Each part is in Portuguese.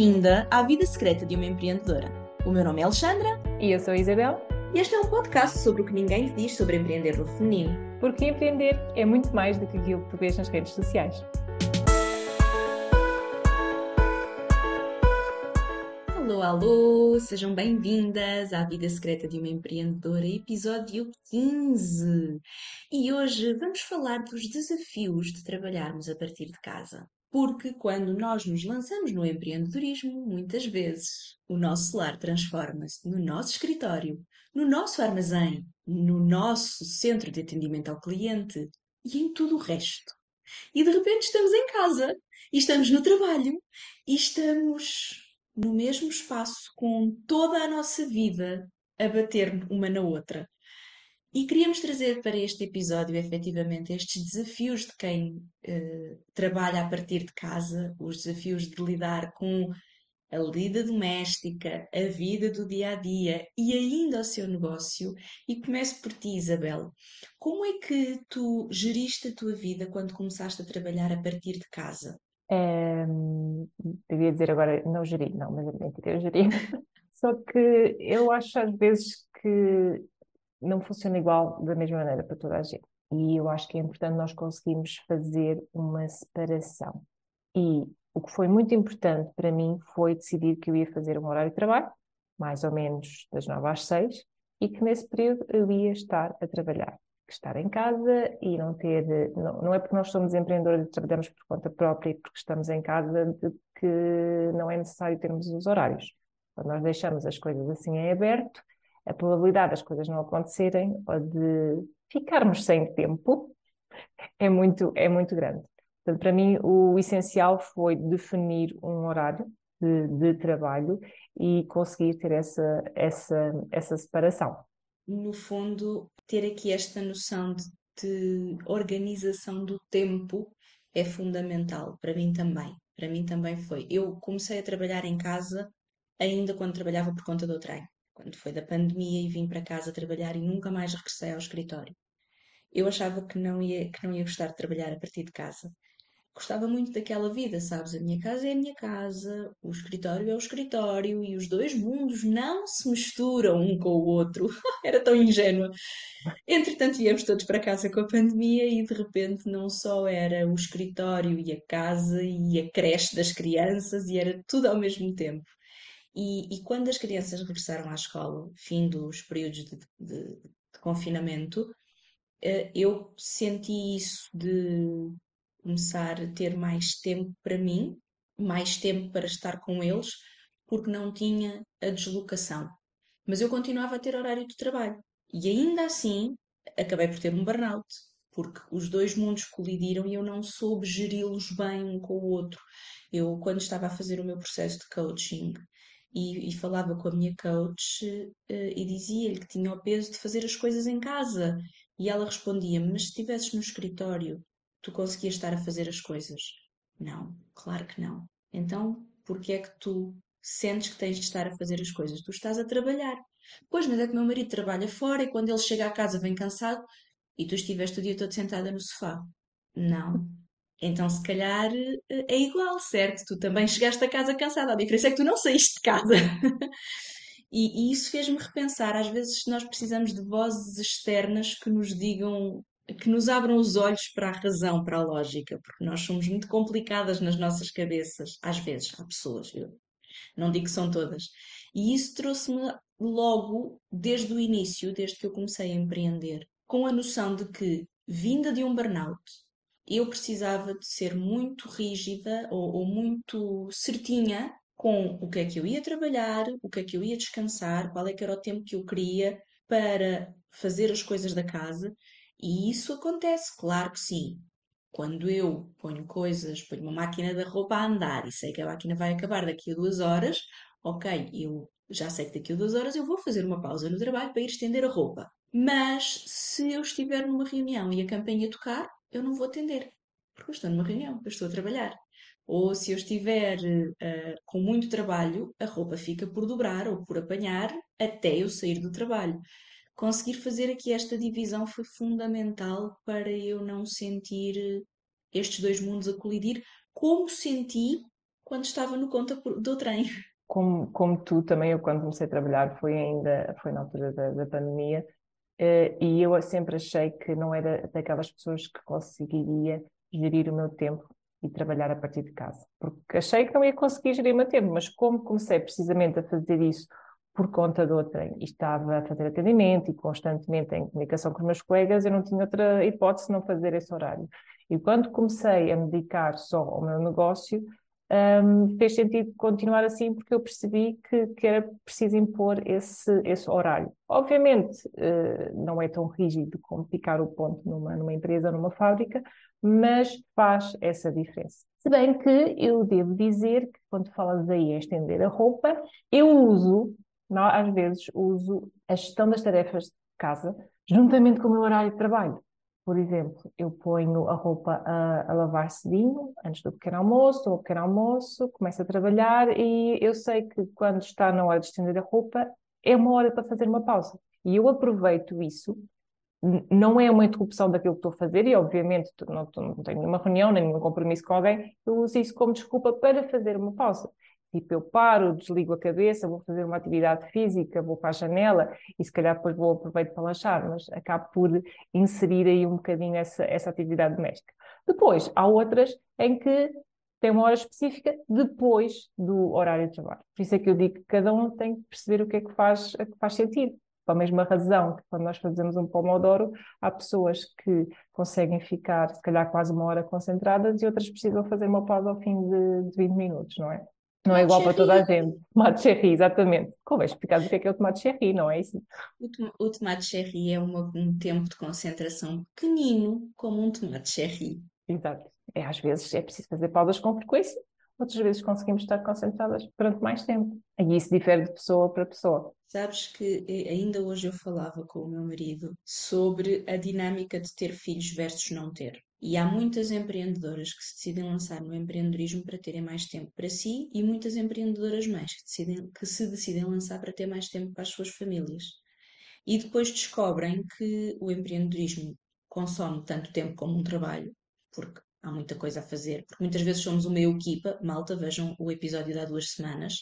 bem-vinda à vida secreta de uma empreendedora. O meu nome é Alexandra. E eu sou a Isabel. E este é um podcast sobre o que ninguém lhe diz sobre empreender no feminino. Porque empreender é muito mais do que aquilo que tu vês nas redes sociais. Alô, alô! Sejam bem-vindas à Vida Secreta de uma Empreendedora, episódio 15. E hoje vamos falar dos desafios de trabalharmos a partir de casa. Porque quando nós nos lançamos no empreendedorismo, muitas vezes o nosso lar transforma-se no nosso escritório, no nosso armazém, no nosso centro de atendimento ao cliente e em tudo o resto. E de repente estamos em casa, e estamos no trabalho, e estamos no mesmo espaço com toda a nossa vida a bater uma na outra. E queríamos trazer para este episódio, efetivamente, estes desafios de quem uh, trabalha a partir de casa, os desafios de lidar com a lida doméstica, a vida do dia a dia e ainda o seu negócio. E começo por ti, Isabel. Como é que tu geriste a tua vida quando começaste a trabalhar a partir de casa? É, eu ia dizer agora, não geri, não, mas é mentira, eu geri. Só que eu acho às vezes que não funciona igual da mesma maneira para toda a gente. E eu acho que é importante nós conseguirmos fazer uma separação. E o que foi muito importante para mim foi decidir que eu ia fazer um horário de trabalho, mais ou menos das 9 às 6, e que nesse período eu ia estar a trabalhar. Estar em casa e não ter. Não, não é porque nós somos empreendedores e trabalhamos por conta própria e porque estamos em casa que não é necessário termos os horários. Quando nós deixamos as coisas assim em aberto, a probabilidade das coisas não acontecerem ou de ficarmos sem tempo é muito, é muito grande. Portanto, para mim, o essencial foi definir um horário de, de trabalho e conseguir ter essa, essa, essa separação. No fundo, ter aqui esta noção de, de organização do tempo é fundamental para mim também. Para mim também foi. Eu comecei a trabalhar em casa ainda quando trabalhava por conta do trem quando foi da pandemia e vim para casa trabalhar e nunca mais regressei ao escritório. Eu achava que não ia, que não ia gostar de trabalhar a partir de casa. Gostava muito daquela vida, sabes? A minha casa é a minha casa, o escritório é o escritório e os dois mundos não se misturam um com o outro. Era tão ingênua. Entretanto, viemos todos para casa com a pandemia e de repente não só era o escritório e a casa e a creche das crianças e era tudo ao mesmo tempo. E, e quando as crianças regressaram à escola, fim dos períodos de, de, de confinamento, eh, eu senti isso de começar a ter mais tempo para mim, mais tempo para estar com eles, porque não tinha a deslocação. Mas eu continuava a ter horário de trabalho. E ainda assim, acabei por ter um burnout, porque os dois mundos colidiram e eu não soube geri-los bem um com o outro. Eu, quando estava a fazer o meu processo de coaching, e, e falava com a minha coach uh, e dizia-lhe que tinha o peso de fazer as coisas em casa. E ela respondia-me: Mas se estivesses no escritório, tu conseguias estar a fazer as coisas? Não, claro que não. Então, porquê é que tu sentes que tens de estar a fazer as coisas? Tu estás a trabalhar. Pois, mas é que meu marido trabalha fora e quando ele chega à casa vem cansado e tu estiveste o dia todo sentada no sofá. Não, então, se calhar eh, é igual, certo? Tu também chegaste a casa cansada. A diferença é que tu não saíste de casa. e, e, isso fez-me repensar. Às vezes, nós precisamos de vozes externas que nos digam, que nos abram os olhos para a razão, para a lógica, porque nós somos muito complicadas nas nossas cabeças. Às vezes, há pessoas, eu não digo que são todas. E isso trouxe-me logo, desde o início, desde que eu comecei a empreender, com a noção de que, vinda de um burnout, eu precisava de ser muito rígida ou, ou, muito certinha com o que é que eu ia trabalhar, o que é que eu ia descansar, qual é que era o tempo que eu queria para fazer as coisas da casa. E isso acontece, claro que sim. Quando eu ponho coisas, ponho uma máquina da roupa a andar e sei que a máquina vai acabar daqui a duas horas, ok, eu já sei que daqui a duas horas eu vou fazer uma pausa no trabalho para ir estender a roupa. Mas se eu estiver numa reunião e a campainha tocar, eu não vou atender, porque eu estou numa reunião, eu estou a trabalhar. Ou se eu estiver uh, com muito trabalho, a roupa fica por dobrar ou por apanhar até eu sair do trabalho. Conseguir fazer aqui esta divisão foi fundamental para eu não sentir estes dois mundos a colidir, como senti quando estava no conta do trem. Como, como tu também, eu quando comecei a trabalhar foi ainda, foi na altura da, da pandemia, e eu sempre achei que não era daquelas pessoas que conseguiria gerir o meu tempo e trabalhar a partir de casa. Porque achei que não ia conseguir gerir o meu tempo, mas como comecei precisamente a fazer isso por conta de outra, e estava a fazer atendimento e constantemente em comunicação com os meus colegas, eu não tinha outra hipótese não fazer esse horário. E quando comecei a me dedicar só ao meu negócio, um, fez sentido continuar assim porque eu percebi que, que era preciso impor esse, esse horário. Obviamente, uh, não é tão rígido como picar o ponto numa, numa empresa, numa fábrica, mas faz essa diferença. Se bem que eu devo dizer que quando falas aí em estender a roupa, eu uso, não, às vezes, uso a gestão das tarefas de casa juntamente com o meu horário de trabalho. Por exemplo, eu ponho a roupa a, a lavar cedinho, antes do pequeno almoço, ou pequeno almoço, começo a trabalhar e eu sei que quando está na hora de estender a roupa, é uma hora para fazer uma pausa. E eu aproveito isso não é uma interrupção daquilo que estou a fazer e, obviamente, não, não tenho nenhuma reunião, nem nenhum compromisso com alguém, eu uso isso como desculpa para fazer uma pausa. Tipo, eu paro, desligo a cabeça, vou fazer uma atividade física, vou para a janela e se calhar depois vou aproveitar para lanchar, mas acabo por inserir aí um bocadinho essa, essa atividade doméstica. Depois, há outras em que tem uma hora específica depois do horário de trabalho. Por isso é que eu digo que cada um tem que perceber o que é que faz, que faz sentido. Pela mesma razão que quando nós fazemos um Pomodoro, há pessoas que conseguem ficar, se calhar, quase uma hora concentradas e outras precisam fazer uma pausa ao fim de, de 20 minutos, não é? Não é igual para toda a gente. Tomate cherry, exatamente. Convém explicar o que é que é o tomate cherry, não é isso? O, o tomate cherry é uma, um tempo de concentração pequenino, como um tomate cherry. Exato. É, às vezes é preciso fazer pausas com frequência, outras vezes conseguimos estar concentradas durante mais tempo. E isso difere de pessoa para pessoa. Sabes que eh, ainda hoje eu falava com o meu marido sobre a dinâmica de ter filhos versus não ter. E há muitas empreendedoras que se decidem lançar no empreendedorismo para terem mais tempo para si e muitas empreendedoras mães que, decidem, que se decidem lançar para ter mais tempo para as suas famílias. E depois descobrem que o empreendedorismo consome tanto tempo como um trabalho, porque há muita coisa a fazer, porque muitas vezes somos uma equipa, malta, vejam o episódio de há duas semanas,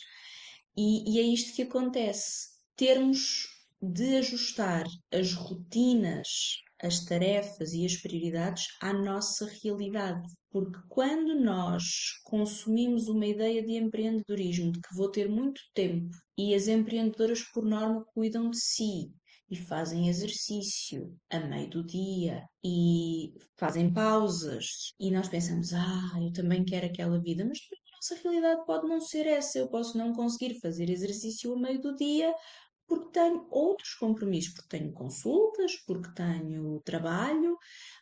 e, e é isto que acontece. Termos de ajustar as rotinas as tarefas e as prioridades à nossa realidade. Porque quando nós consumimos uma ideia de empreendedorismo, de que vou ter muito tempo, e as empreendedoras, por norma, cuidam de si e fazem exercício a meio do dia e fazem pausas, e nós pensamos, ah, eu também quero aquela vida, mas a nossa realidade pode não ser essa. Eu posso não conseguir fazer exercício a meio do dia porque tenho outros compromissos, porque tenho consultas, porque tenho trabalho.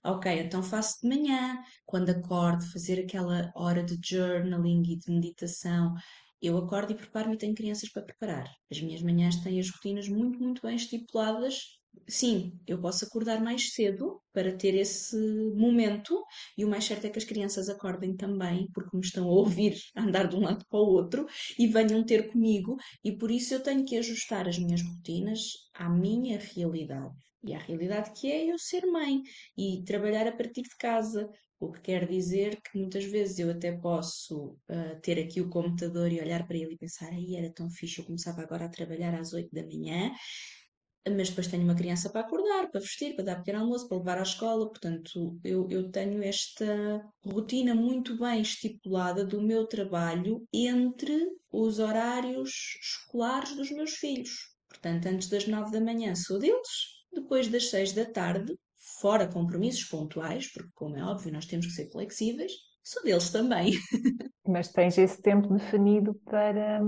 Ok, então faço de manhã, quando acordo, fazer aquela hora de journaling e de meditação. Eu acordo e preparo-me e tenho crianças para preparar. As minhas manhãs têm as rotinas muito, muito bem estipuladas sim, eu posso acordar mais cedo para ter esse momento, e o mais certo é que as crianças acordem também, porque me estão a ouvir andar de um lado para o outro e venham ter comigo, e por isso eu tenho que ajustar as minhas rotinas à minha realidade. E à realidade que é eu ser mãe e trabalhar a partir de casa, o que quer dizer que muitas vezes eu até posso uh, ter aqui o computador e olhar para ele e pensar, aí era tão fixe, eu começava agora a trabalhar às 8 da manhã mas depois tenho uma criança para acordar, para vestir, para dar pequeno almoço, para levar à escola, portanto, eu, eu tenho esta rotina muito bem estipulada do meu trabalho entre os horários escolares dos meus filhos. Portanto, antes das nove da manhã sou deles, depois das seis da tarde, fora compromissos pontuais, porque, como é óbvio, nós temos que ser flexíveis, sou deles também. Mas tens esse tempo definido para,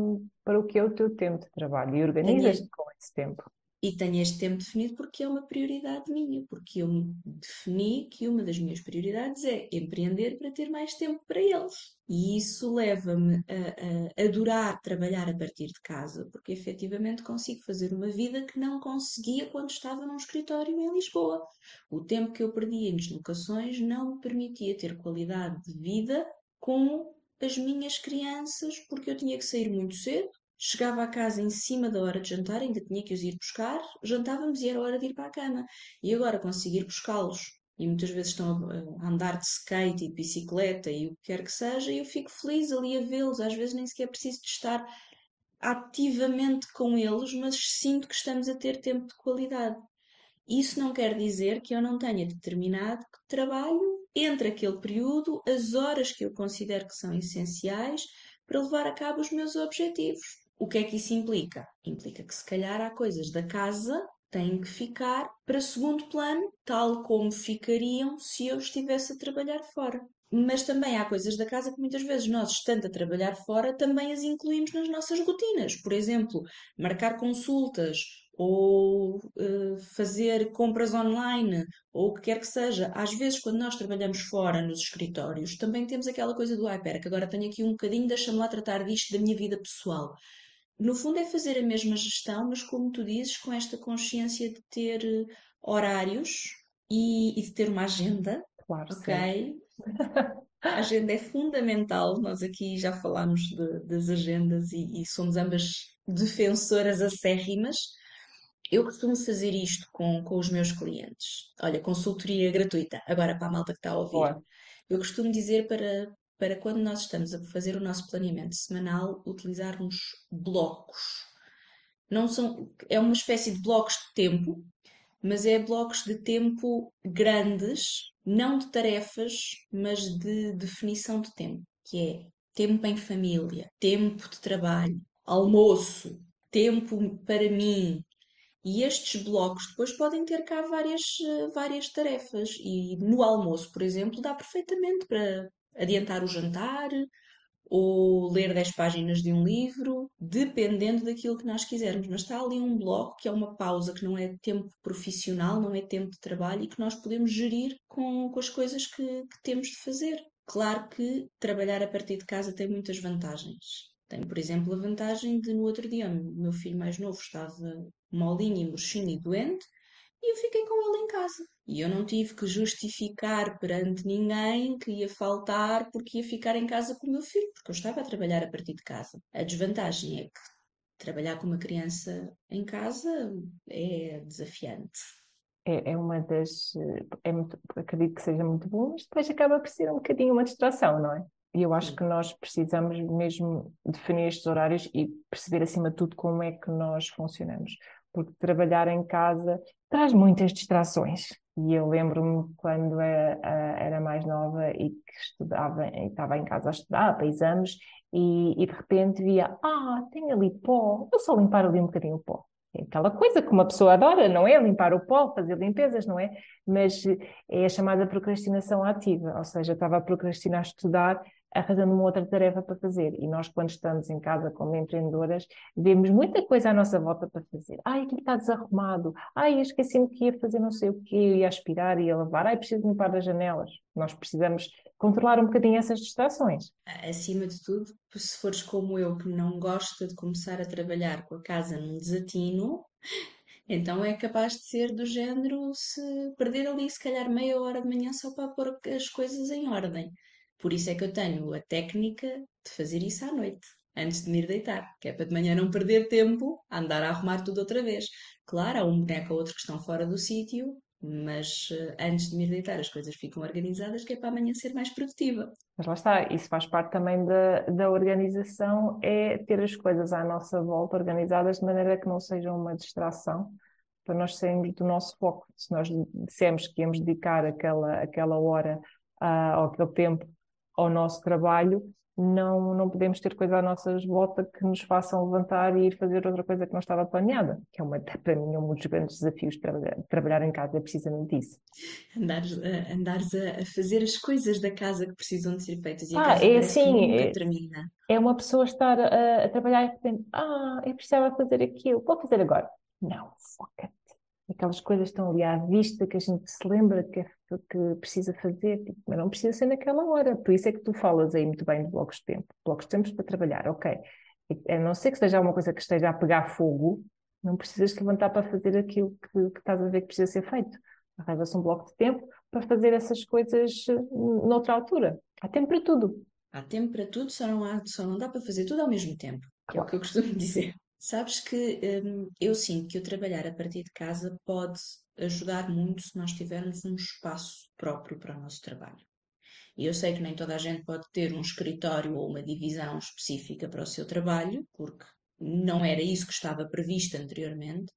para o que é o teu tempo de trabalho e organizas-te com esse tempo. E tenho este tempo definido porque é uma prioridade minha, porque eu defini que uma das minhas prioridades é empreender para ter mais tempo para eles. E isso leva-me a, a adorar trabalhar a partir de casa, porque efetivamente consigo fazer uma vida que não conseguia quando estava num escritório em Lisboa. O tempo que eu perdia em deslocações não me permitia ter qualidade de vida com as minhas crianças, porque eu tinha que sair muito cedo, Chegava a casa em cima da hora de jantar, ainda tinha que os ir buscar, jantávamos e era hora de ir para a cama. E agora conseguir buscá-los e muitas vezes estão a andar de skate e de bicicleta e o que quer que seja, e eu fico feliz ali a vê-los. Às vezes nem sequer preciso de estar ativamente com eles, mas sinto que estamos a ter tempo de qualidade. Isso não quer dizer que eu não tenha determinado trabalho entre aquele período, as horas que eu considero que são essenciais para levar a cabo os meus objetivos. O que é que isso implica? Implica que se calhar há coisas da casa têm que ficar para segundo plano, tal como ficariam se eu estivesse a trabalhar fora. Mas também há coisas da casa que muitas vezes nós, estando a trabalhar fora, também as incluímos nas nossas rotinas. Por exemplo, marcar consultas ou uh, fazer compras online ou o que quer que seja. Às vezes, quando nós trabalhamos fora nos escritórios, também temos aquela coisa do pera, que agora tenho aqui um bocadinho, deixa-me lá tratar disto da minha vida pessoal no fundo é fazer a mesma gestão, mas como tu dizes, com esta consciência de ter eh, horários e, e de ter uma agenda. Claro, ok? A agenda é fundamental. Nós aqui já falámos de, das agendas e, e, somos ambas defensoras acérrimas. Eu costumo fazer isto com, com os meus clientes. Olha, consultoria gratuita, agora para a malta que está a ouvir. Boa. Eu costumo dizer para, para quando nós estamos a fazer o nosso planeamento semanal, utilizarmos blocos. Não são, é uma espécie de blocos de tempo, mas é blocos de tempo grandes, não de tarefas, mas de definição de tempo, que é tempo em família, tempo de trabalho, almoço, tempo para mim. E estes blocos depois podem ter cá várias, várias tarefas. E no almoço, por exemplo, dá perfeitamente para adiantar o jantar ou ler 10 páginas de um livro, dependendo daquilo que nós quisermos. Mas está ali um bloco que é uma pausa, que não é tempo profissional, não é tempo de trabalho e que nós podemos gerir com, com as coisas que, que temos de fazer. Claro que trabalhar a partir de casa tem muitas vantagens. Tem, por exemplo, a vantagem de no outro dia o meu filho mais novo estava molinho murchinho e doente e eu fiquei com ele em casa. E eu não tive que justificar perante ninguém que ia faltar porque ia ficar em casa com o meu filho, porque eu estava a trabalhar a partir de casa. A desvantagem é que trabalhar com uma criança em casa é desafiante. É, é uma das. É muito, acredito que seja muito bom, mas depois acaba por ser um bocadinho uma distração, não é? E eu acho que nós precisamos mesmo definir estes horários e perceber, acima de tudo, como é que nós funcionamos porque trabalhar em casa traz muitas distrações. E eu lembro-me quando era, era, mais nova e que estudava, e estava em casa a estudar para exames, e, e, de repente via, ah, tem ali pó, eu só limpar ali um bocadinho o pó. É aquela coisa que uma pessoa adora, não é? Limpar o pó, fazer limpezas, não é? Mas é a chamada procrastinação ativa, ou seja, estava a procrastinar estudar arranjando uma outra tarefa para fazer. E nós, quando estamos em casa como empreendedoras, vemos muita coisa à nossa volta para fazer. Ai, aquilo está desarrumado. Ai, esqueci-me que ia fazer não sei o quê, eu ia aspirar, ia lavar. Ai, preciso limpar as janelas. Nós precisamos controlar um bocadinho essas distrações. Acima de tudo, se fores como eu, que não gosta de começar a trabalhar com a casa num desatino, então é capaz de ser do género se perder ali se calhar meia hora de manhã só para pôr as coisas em ordem. Por isso é que eu tenho a técnica de fazer isso à noite, antes de me ir deitar, que é para de manhã não perder tempo a andar a arrumar tudo outra vez. Claro, há um boneco ou outro que estão fora do sítio, mas uh, antes de me ir deitar as coisas ficam organizadas, que é para amanhã ser mais produtiva. Mas lá está, isso faz parte também da, da organização, é ter as coisas à nossa volta organizadas de maneira que não sejam uma distração para nós sairmos do nosso foco. Se nós dissemos que íamos dedicar aquela, aquela hora uh, ou aquele tempo ao nosso trabalho, não, não podemos ter coisa à nossa volta que nos façam levantar e ir fazer outra coisa que não estava planeada, que é uma, para mim é um dos grandes desafios de trabalhar, de trabalhar em casa, é precisamente isso. Andares, a, andares a, fazer as coisas da casa que precisam de ser feitas e ah, a casa é assim, é, termina. É uma pessoa estar a, a trabalhar e repente, ah, eu precisava fazer aquilo, vou fazer agora. Não, foca aquelas coisas estão ali à vista que a gente se lembra que, é, que precisa fazer, tipo, mas não precisa ser naquela hora. Por isso é que tu falas aí muito bem de blocos de tempo. Blocos de tempo para trabalhar, ok. A não ser que seja alguma coisa que esteja a pegar fogo, não precisas levantar para fazer aquilo que, que estás a ver que precisa ser feito. Arranja-se um bloco de tempo para fazer essas coisas eh, noutra altura. Há tempo para tudo. Há tempo para tudo, só não, há, só não dá para fazer tudo ao mesmo tempo. Claro. É o que eu costumo dizer. Sabes que hum, eu sinto que o trabalhar a partir de casa pode ajudar muito se nós tivermos um espaço próprio para o nosso trabalho. E eu sei que nem toda a gente pode ter um escritório ou uma divisão específica para o seu trabalho, porque não era isso que estava previsto anteriormente,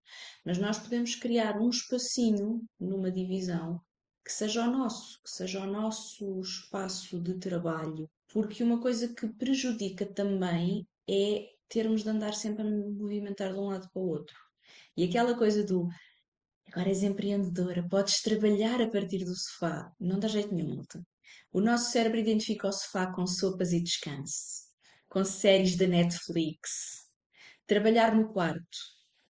mas nós podemos criar um espacinho numa divisão que seja o nosso, que seja o nosso espaço de trabalho, porque uma coisa que prejudica também é termos de andar sempre a movimentar de um lado para o outro. E aquela coisa do agora és empreendedora, podes trabalhar a partir do sofá, não dá jeito nenhum. O nosso cérebro identifica o sofá com sopas e descanso, com séries da Netflix. Trabalhar no quarto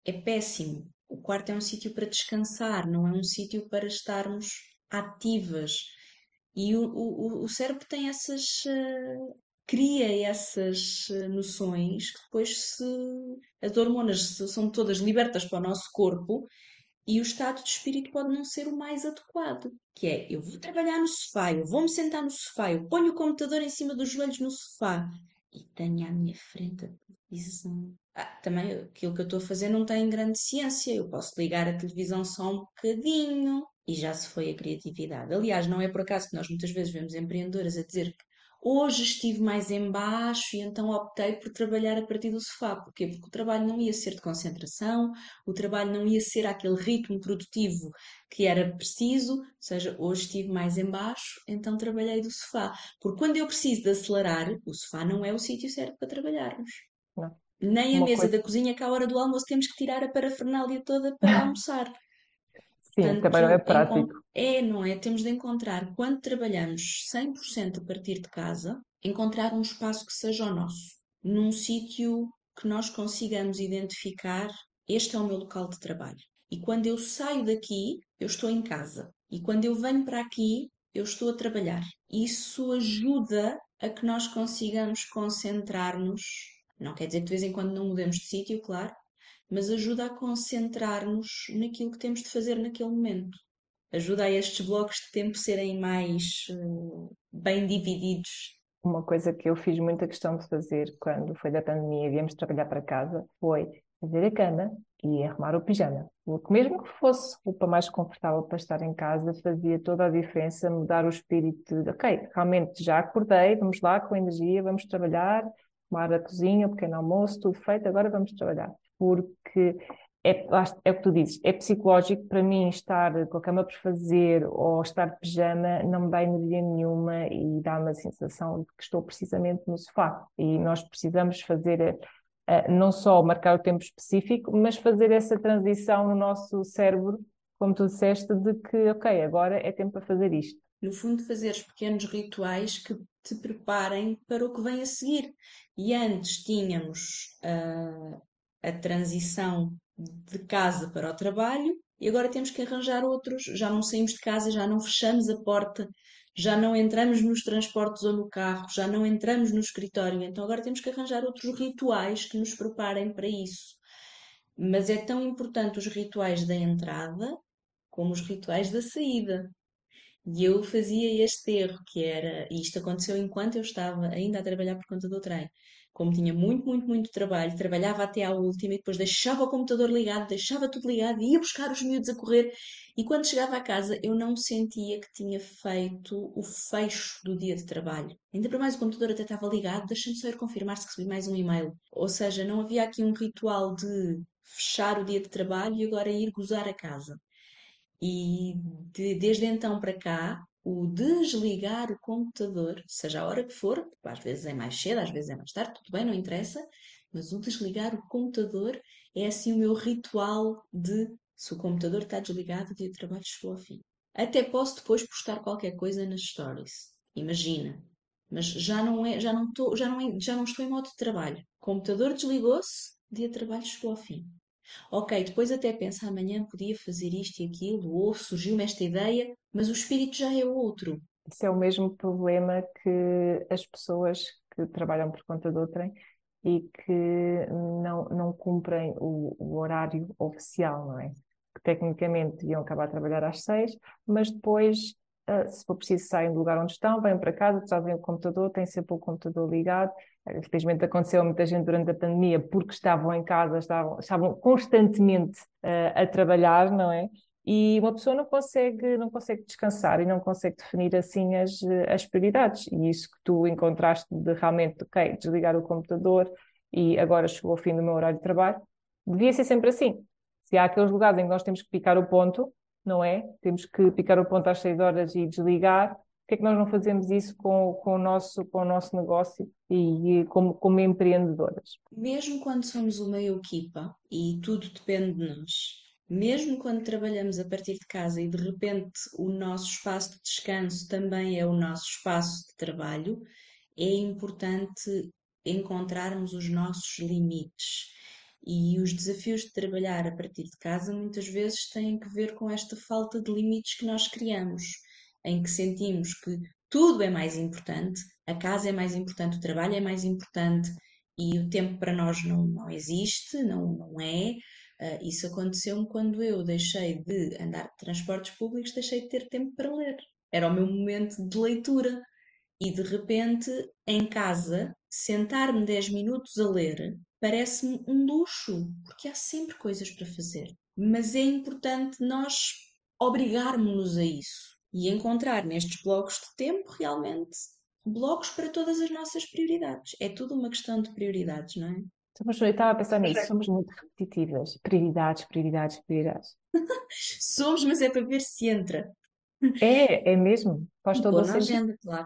é péssimo. O quarto é um sítio para descansar, não é um sítio para estarmos ativas. E o, o, o cérebro tem essas. Cria essas uh, noções que depois se. as hormonas são todas libertas para o nosso corpo e o estado de espírito pode não ser o mais adequado, que é eu vou trabalhar no sofá, eu vou me sentar no sofá, eu ponho o computador em cima dos joelhos no sofá e tenho à minha frente a televisão. Ah, também aquilo que eu estou a fazer não tem grande ciência, eu posso ligar a televisão só um bocadinho e já se foi a criatividade. Aliás, não é por acaso que nós muitas vezes vemos empreendedoras a dizer que Hoje estive mais em baixo e então optei por trabalhar a partir do sofá. Porquê? Porque o trabalho não ia ser de concentração, o trabalho não ia ser aquele ritmo produtivo que era preciso, ou seja, hoje estive mais em baixo, então trabalhei do sofá. Porque quando eu preciso de acelerar, o sofá não é o sítio certo para trabalharmos. Não. Nem a Uma mesa coisa... da cozinha que à hora do almoço temos que tirar a parafernália toda para almoçar. Sim, Portanto, não é prático. É, não é? Temos de encontrar, quando trabalhamos 100% a partir de casa, encontrar um espaço que seja o nosso, num sítio que nós consigamos identificar, este é o meu local de trabalho. E quando eu saio daqui, eu estou em casa. E quando eu venho para aqui, eu estou a trabalhar. Isso ajuda a que nós consigamos concentrar-nos. Não quer dizer que de vez em quando não mudemos de sítio, claro, mas ajuda a concentrar-nos naquilo que temos de fazer naquele momento. Ajuda a estes blocos de tempo serem mais uh, bem divididos. Uma coisa que eu fiz muita questão de fazer quando foi da pandemia e viemos trabalhar para casa foi fazer a cama e arrumar o pijama. Porque mesmo que fosse roupa mais confortável para estar em casa, fazia toda a diferença mudar o espírito de, ok, realmente já acordei, vamos lá com energia, vamos trabalhar, arrumar a cozinha, o pequeno almoço, tudo feito, agora vamos trabalhar porque é, é o que tu dizes, é psicológico para mim estar com a cama por fazer ou estar de pijama não me dá energia nenhuma e dá-me a sensação de que estou precisamente no sofá. E nós precisamos fazer uh, não só marcar o tempo específico, mas fazer essa transição no nosso cérebro, como tu disseste, de que, ok, agora é tempo para fazer isto. No fundo, fazeres pequenos rituais que te preparem para o que vem a seguir. E antes tínhamos uh, a transição de casa para o trabalho e agora temos que arranjar outros. Já não saímos de casa, já não fechamos a porta, já não entramos nos transportes ou no carro, já não entramos no escritório. Então agora temos que arranjar outros rituais que nos preparem para isso. Mas é tão importante os rituais da entrada como os rituais da saída. E eu fazia este erro, que era, e isto aconteceu enquanto eu estava ainda a trabalhar por conta do trem como tinha muito, muito, muito trabalho, trabalhava até à última e depois deixava o computador ligado, deixava tudo ligado, ia buscar os miúdos a correr e quando chegava a casa eu não sentia que tinha feito o fecho do dia de trabalho. Ainda para mais o computador até estava ligado, deixa-me só ir confirmar se recebi mais um e-mail. Ou seja, não havia aqui um ritual de fechar o dia de trabalho e agora ir gozar a casa. E de, desde então para cá, o desligar o computador, seja a hora que for, às vezes é mais cedo, às vezes é mais tarde, tudo bem, não interessa, mas o desligar o computador é assim o meu ritual de se o computador está desligado, o dia de trabalho chegou ao fim. Até posso depois postar qualquer coisa nas stories. Imagina. Mas já não é, já não estou, já não, é, já não estou em modo de trabalho. O computador desligou-se, dia de trabalho chegou ao fim. Ok, depois até pensa amanhã podia fazer isto e aquilo, ou surgiu-me esta ideia, mas o espírito já é outro. Isso é o mesmo problema que as pessoas que trabalham por conta de outrem e que não, não cumprem o, o horário oficial, não é? Que tecnicamente deviam acabar a trabalhar às seis, mas depois, uh, se for preciso, saem do lugar onde estão, vêm para casa, trazem o computador, têm sempre o computador ligado Infelizmente aconteceu a muita gente durante a pandemia porque estavam em casa, estavam, estavam constantemente uh, a trabalhar, não é? E uma pessoa não consegue, não consegue descansar e não consegue definir assim as, as prioridades. E isso que tu encontraste de realmente, ok, desligar o computador e agora chegou ao fim do meu horário de trabalho, devia ser sempre assim. Se há aqueles lugares em que nós temos que picar o ponto, não é? Temos que picar o ponto às seis horas e desligar, que é que nós não fazemos isso com, com, o, nosso, com o nosso negócio e, e como, como empreendedoras? Mesmo quando somos uma equipa e tudo depende de nós, mesmo quando trabalhamos a partir de casa e de repente o nosso espaço de descanso também é o nosso espaço de trabalho, é importante encontrarmos os nossos limites. E os desafios de trabalhar a partir de casa muitas vezes têm que ver com esta falta de limites que nós criamos em que sentimos que tudo é mais importante, a casa é mais importante, o trabalho é mais importante e o tempo para nós não, não existe, não, não é. Uh, isso aconteceu-me quando eu deixei de andar de transportes públicos, deixei de ter tempo para ler. Era o meu momento de leitura. E de repente, em casa, sentar-me 10 minutos a ler parece-me um luxo, porque há sempre coisas para fazer. Mas é importante nós obrigarmos-nos a isso e encontrar nestes blocos de tempo realmente blocos para todas as nossas prioridades. É tudo uma questão de prioridades, não é? Somos, eu estava a pensar nisso, somos muito repetitivas. Prioridades, prioridades, prioridades. somos, mas é para ver se entra. É, é mesmo. Faz todo o sentido. agenda, claro.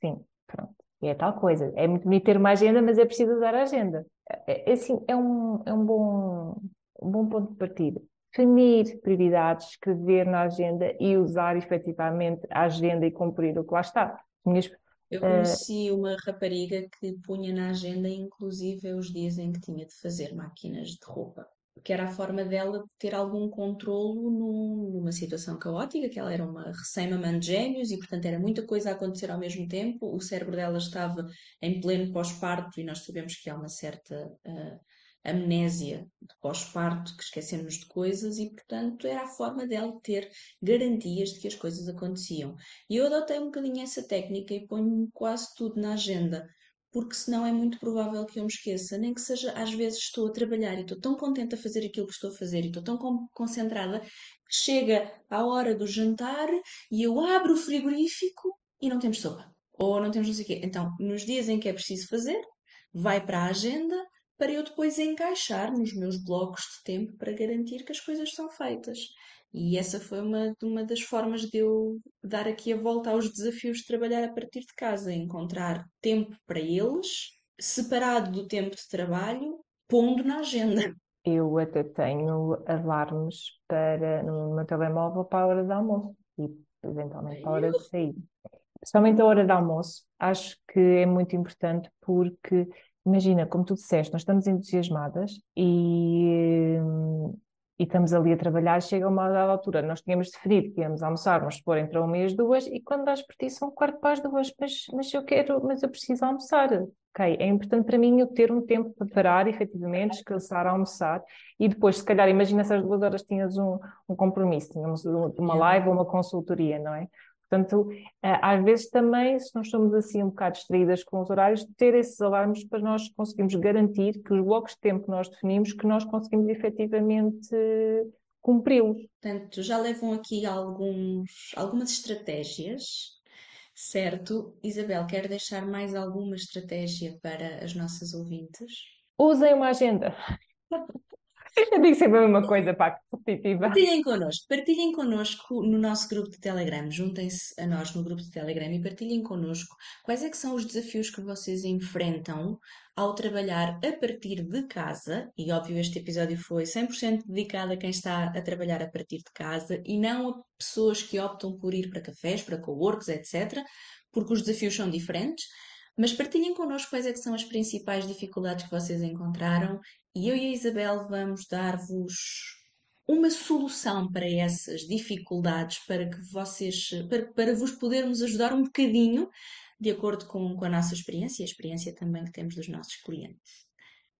Sim, pronto. É tal coisa. É muito bonito ter uma agenda, mas é preciso usar a agenda. É, é, assim, é um, é um, bom, um bom ponto de partida definir prioridades, escrever na agenda e usar efetivamente a agenda e cumprir o que lá está. Minhas, eu eh, conheci uh, uma rapariga que punha na agenda, inclusive, os dias em que tinha de fazer máquinas de roupa. Que era a forma dela de ter algum controlo numa situação caótica, que ela era uma recém-mamã de gêmeos e, portanto, era muita coisa a acontecer ao mesmo tempo. O cérebro dela estava em pleno pós-parto e nós sabemos que há uma certa uh, amnésia de pós-parto, que esquecemos de coisas e, portanto, era a forma dela ter garantias de que as coisas aconteciam. E eu adotei um bocadinho essa técnica e ponho quase tudo na agenda, porque senão é muito provável que eu me esqueça, nem que seja às vezes estou a trabalhar e estou tão contente a fazer aquilo que estou a fazer e estou tão concentrada que chega a hora do jantar e eu abro o frigorífico e não temos sopa. Ou não temos não sei o quê. Então, nos dias em que é preciso fazer, vai para a agenda para eu depois encaixar nos meus blocos de tempo para garantir que as coisas são feitas. E essa foi uma, uma das formas de eu dar aqui a volta aos desafios de trabalhar a partir de casa, encontrar tempo para eles, separado do tempo de trabalho, pondo na agenda. Eu até tenho alarmes para, no meu telemóvel para a hora de almoço e eventualmente para a hora de sair. Principalmente a hora de almoço, acho que é muito importante porque imagina, como tu disseste, nós estamos entusiasmadas e, e estamos ali a trabalhar, chega uma dada altura, nós tínhamos definido que íamos almoçar, vamos supor, entre uma e as duas, e quando dás por ti são quarto para as duas, mas, mas eu quero, mas eu preciso almoçar. Ok, é importante para mim eu ter um tempo para parar, efetivamente, descansar, almoçar, e depois, se calhar, imagina se às duas horas tinhas um, um compromisso, tínhamos uma live ou uma consultoria, não é? Portanto, eh, às vezes também, se nós estamos assim um bocado distraídas com os horários, ter esses alarmes para nós conseguirmos garantir que os blocos de tempo que nós definimos, que nós conseguimos efetivamente cumpri-los. Portanto, já levam aqui alguns, algumas estratégias, certo? Isabel, quer deixar mais alguma estratégia para as nossas ouvintes? Usem uma agenda. Eu digo sempre a mesma coisa, pá, repetitiva. Partilhem connosco, partilhem connosco no nosso grupo de Telegram, juntem-se a nós no grupo de Telegram e partilhem connosco quais é que são os desafios que vocês enfrentam ao trabalhar a partir de casa, e óbvio este episódio foi 100% dedicado a quem está a trabalhar a partir de casa e não a pessoas que optam por ir para cafés, para coworks, etc., porque os desafios são diferentes. Mas partilhem connosco quais é são as principais dificuldades que vocês encontraram e eu e a Isabel vamos dar-vos uma solução para essas dificuldades, para que vocês, para, para vos podermos ajudar um bocadinho, de acordo com, com a nossa experiência e a experiência também que temos dos nossos clientes.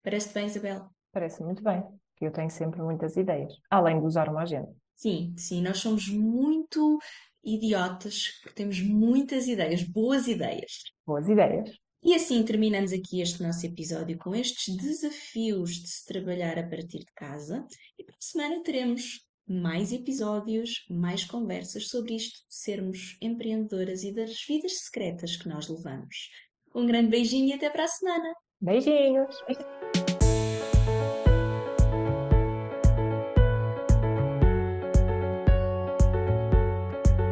Parece bem, Isabel? Parece muito bem, que eu tenho sempre muitas ideias, além de usar uma agenda. Sim, sim, nós somos muito idiotas, porque temos muitas ideias, boas ideias. Boas ideias. E assim terminamos aqui este nosso episódio com estes desafios de se trabalhar a partir de casa. E para a semana teremos mais episódios, mais conversas sobre isto de sermos empreendedoras e das vidas secretas que nós levamos. Um grande beijinho e até para a semana! Beijinhos!